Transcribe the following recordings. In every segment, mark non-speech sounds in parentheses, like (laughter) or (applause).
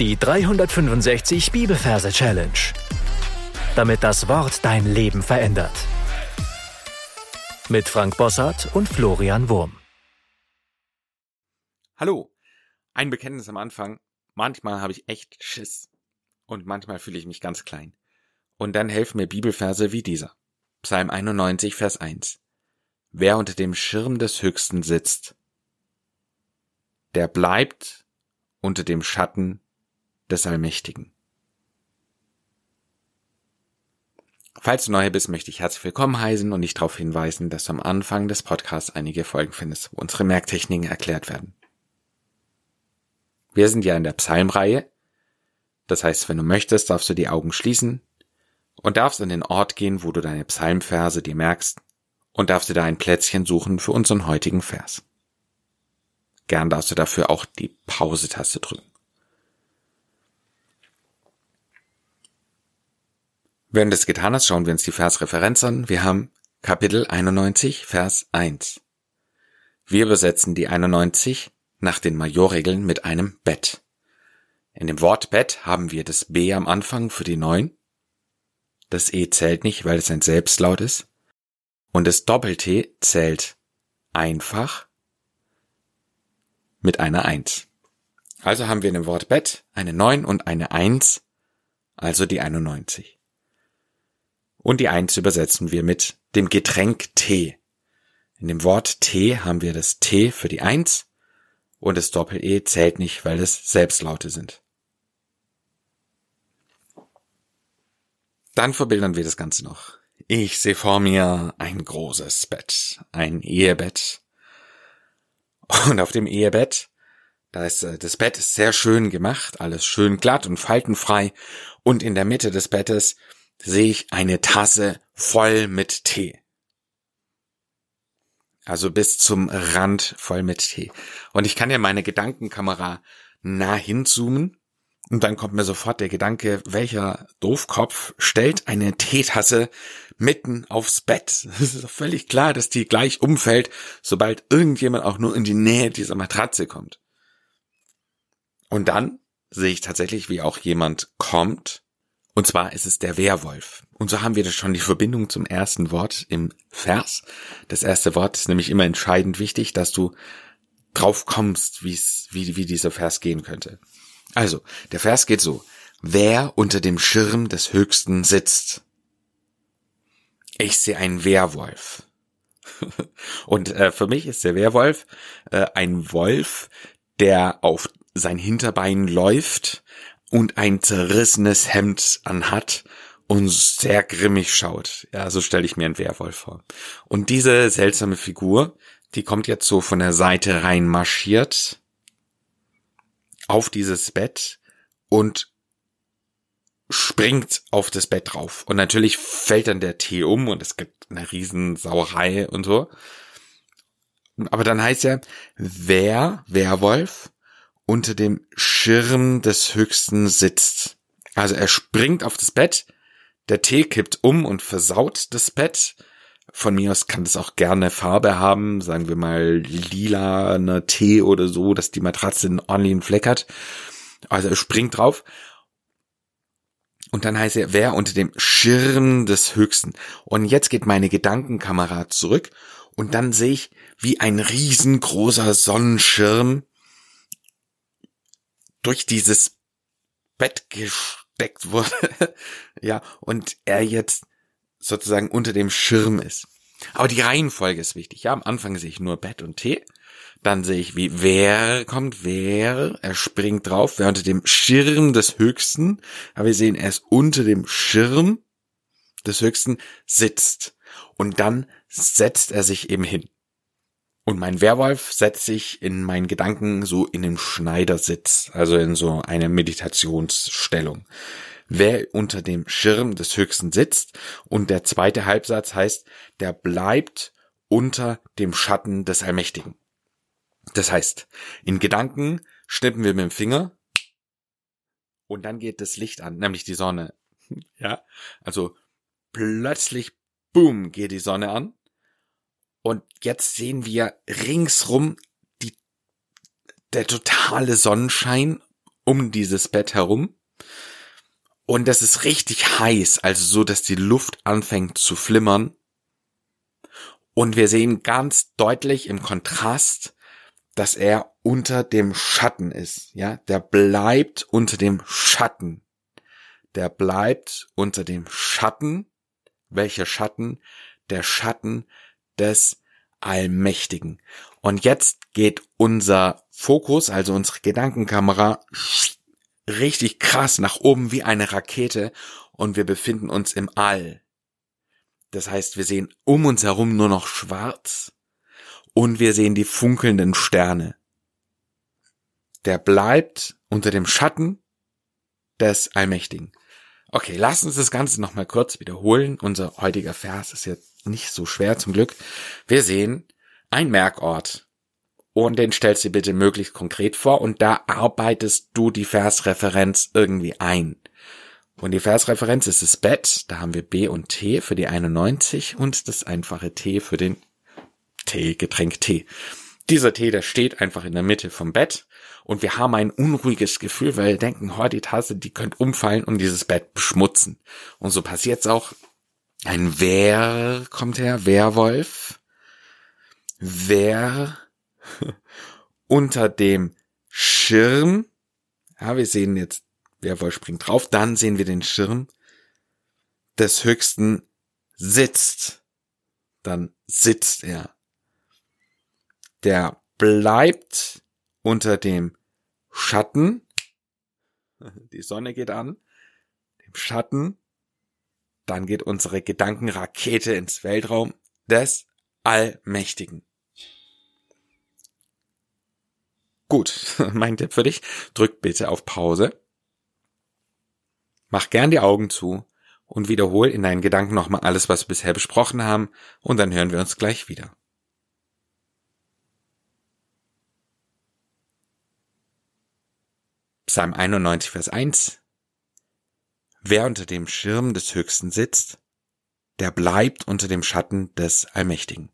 Die 365 Bibelverse Challenge. Damit das Wort dein Leben verändert. Mit Frank Bossart und Florian Wurm. Hallo. Ein Bekenntnis am Anfang. Manchmal habe ich echt Schiss. Und manchmal fühle ich mich ganz klein. Und dann helfen mir Bibelverse wie dieser. Psalm 91, Vers 1. Wer unter dem Schirm des Höchsten sitzt, der bleibt unter dem Schatten des Allmächtigen. Falls du neu bist, möchte ich herzlich willkommen heißen und dich darauf hinweisen, dass du am Anfang des Podcasts einige Folgen findest, wo unsere Merktechniken erklärt werden. Wir sind ja in der Psalmreihe. Das heißt, wenn du möchtest, darfst du die Augen schließen und darfst an den Ort gehen, wo du deine Psalmverse dir merkst und darfst dir da ein Plätzchen suchen für unseren heutigen Vers. Gern darfst du dafür auch die Pause-Taste drücken. Während du es getan hast, schauen wir uns die Versreferenz an. Wir haben Kapitel 91, Vers 1. Wir übersetzen die 91 nach den Majorregeln mit einem Bett. In dem Wort Bett haben wir das B am Anfang für die 9. Das E zählt nicht, weil es ein Selbstlaut ist. Und das Doppel-T zählt einfach mit einer 1. Also haben wir in dem Wort Bett eine 9 und eine 1, also die 91. Und die Eins übersetzen wir mit dem Getränk Tee. In dem Wort Tee haben wir das T für die Eins und das Doppel-E zählt nicht, weil es Selbstlaute sind. Dann verbildern wir das Ganze noch. Ich sehe vor mir ein großes Bett, ein Ehebett. Und auf dem Ehebett, da ist äh, das Bett ist sehr schön gemacht, alles schön glatt und faltenfrei. Und in der Mitte des Bettes sehe ich eine Tasse voll mit Tee. Also bis zum Rand voll mit Tee. Und ich kann ja meine Gedankenkamera nah hinzoomen und dann kommt mir sofort der Gedanke, welcher Doofkopf stellt eine Teetasse mitten aufs Bett? (laughs) Es ist doch völlig klar, dass die gleich umfällt, sobald irgendjemand auch nur in die Nähe dieser Matratze kommt. Und dann sehe ich tatsächlich, wie auch jemand kommt und zwar ist es der Werwolf. Und so haben wir das schon die Verbindung zum ersten Wort im Vers. Das erste Wort ist nämlich immer entscheidend wichtig, dass du drauf kommst, wie's, wie, wie dieser Vers gehen könnte. Also, der Vers geht so. Wer unter dem Schirm des Höchsten sitzt. Ich sehe einen Werwolf. (laughs) Und äh, für mich ist der Werwolf äh, ein Wolf, der auf sein Hinterbein läuft, und ein zerrissenes Hemd anhat und sehr grimmig schaut. Ja, so stelle ich mir einen Werwolf vor. Und diese seltsame Figur, die kommt jetzt so von der Seite rein marschiert auf dieses Bett und springt auf das Bett drauf. Und natürlich fällt dann der Tee um und es gibt eine Riesensauerei und so. Aber dann heißt ja, wer Werwolf unter dem Schirm des Höchsten sitzt. Also er springt auf das Bett, der Tee kippt um und versaut das Bett. Von mir aus kann das auch gerne Farbe haben, sagen wir mal lila, ne Tee oder so, dass die Matratze einen ordentlichen Fleck hat. Also er springt drauf. Und dann heißt er, wer unter dem Schirm des Höchsten. Und jetzt geht meine Gedankenkamera zurück und dann sehe ich, wie ein riesengroßer Sonnenschirm durch dieses Bett gesteckt wurde. (laughs) ja, und er jetzt sozusagen unter dem Schirm ist. Aber die Reihenfolge ist wichtig. Ja, am Anfang sehe ich nur Bett und Tee. Dann sehe ich, wie wer kommt, wer, er springt drauf, wer unter dem Schirm des Höchsten, aber wir sehen, er ist unter dem Schirm des Höchsten sitzt. Und dann setzt er sich eben hin. Und mein Werwolf setzt sich in meinen Gedanken so in den Schneidersitz, also in so eine Meditationsstellung. Wer unter dem Schirm des Höchsten sitzt und der zweite Halbsatz heißt, der bleibt unter dem Schatten des Allmächtigen. Das heißt, in Gedanken schnippen wir mit dem Finger und dann geht das Licht an, nämlich die Sonne. Ja, also plötzlich, boom, geht die Sonne an und jetzt sehen wir ringsrum die, der totale Sonnenschein um dieses Bett herum. Und es ist richtig heiß, also so, dass die Luft anfängt zu flimmern. Und wir sehen ganz deutlich im Kontrast, dass er unter dem Schatten ist. Ja, der bleibt unter dem Schatten. Der bleibt unter dem Schatten. Welcher Schatten? Der Schatten des Allmächtigen. Und jetzt geht unser Fokus, also unsere Gedankenkamera, richtig krass nach oben wie eine Rakete und wir befinden uns im All. Das heißt, wir sehen um uns herum nur noch schwarz und wir sehen die funkelnden Sterne. Der bleibt unter dem Schatten des Allmächtigen. Okay, lass uns das Ganze nochmal kurz wiederholen. Unser heutiger Vers ist jetzt nicht so schwer zum Glück. Wir sehen ein Merkort und den stellst du bitte möglichst konkret vor und da arbeitest du die Versreferenz irgendwie ein. Und die Versreferenz ist das Bett, da haben wir B und T für die 91 und das einfache T für den T, Getränk T. Dieser Tee, der steht einfach in der Mitte vom Bett und wir haben ein unruhiges Gefühl, weil wir denken, oh, die Tasse, die könnte umfallen und dieses Bett beschmutzen. Und so passiert's auch. Ein Wer kommt her, Werwolf. Wer (laughs) unter dem Schirm, ja, wir sehen jetzt, Werwolf springt drauf, dann sehen wir den Schirm des Höchsten sitzt. Dann sitzt er. Der bleibt unter dem Schatten. Die Sonne geht an. Dem Schatten. Dann geht unsere Gedankenrakete ins Weltraum des Allmächtigen. Gut, (laughs) mein Tipp für dich, drück bitte auf Pause. Mach gern die Augen zu und wiederhol in deinen Gedanken nochmal alles, was wir bisher besprochen haben, und dann hören wir uns gleich wieder. Psalm 91, Vers 1 Wer unter dem Schirm des Höchsten sitzt, der bleibt unter dem Schatten des Allmächtigen.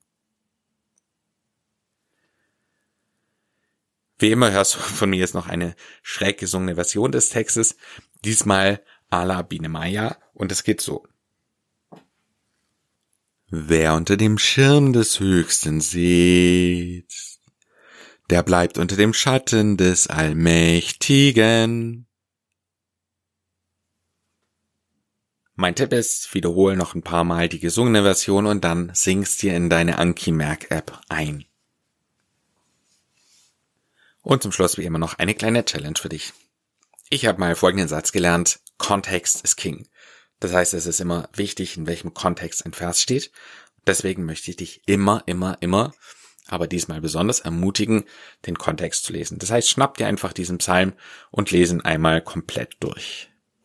Wie immer hörst du von mir jetzt noch eine schräg gesungene Version des Textes, diesmal a la Biene Maya, und es geht so. Wer unter dem Schirm des Höchsten sitzt, der bleibt unter dem Schatten des Allmächtigen. Mein Tipp ist, wiederhole noch ein paar Mal die gesungene Version und dann singst dir in deine Anki Merk App ein. Und zum Schluss wie immer noch eine kleine Challenge für dich. Ich habe mal folgenden Satz gelernt. Kontext ist King. Das heißt, es ist immer wichtig, in welchem Kontext ein Vers steht. Deswegen möchte ich dich immer, immer, immer, aber diesmal besonders ermutigen, den Kontext zu lesen. Das heißt, schnapp dir einfach diesen Psalm und lesen einmal komplett durch.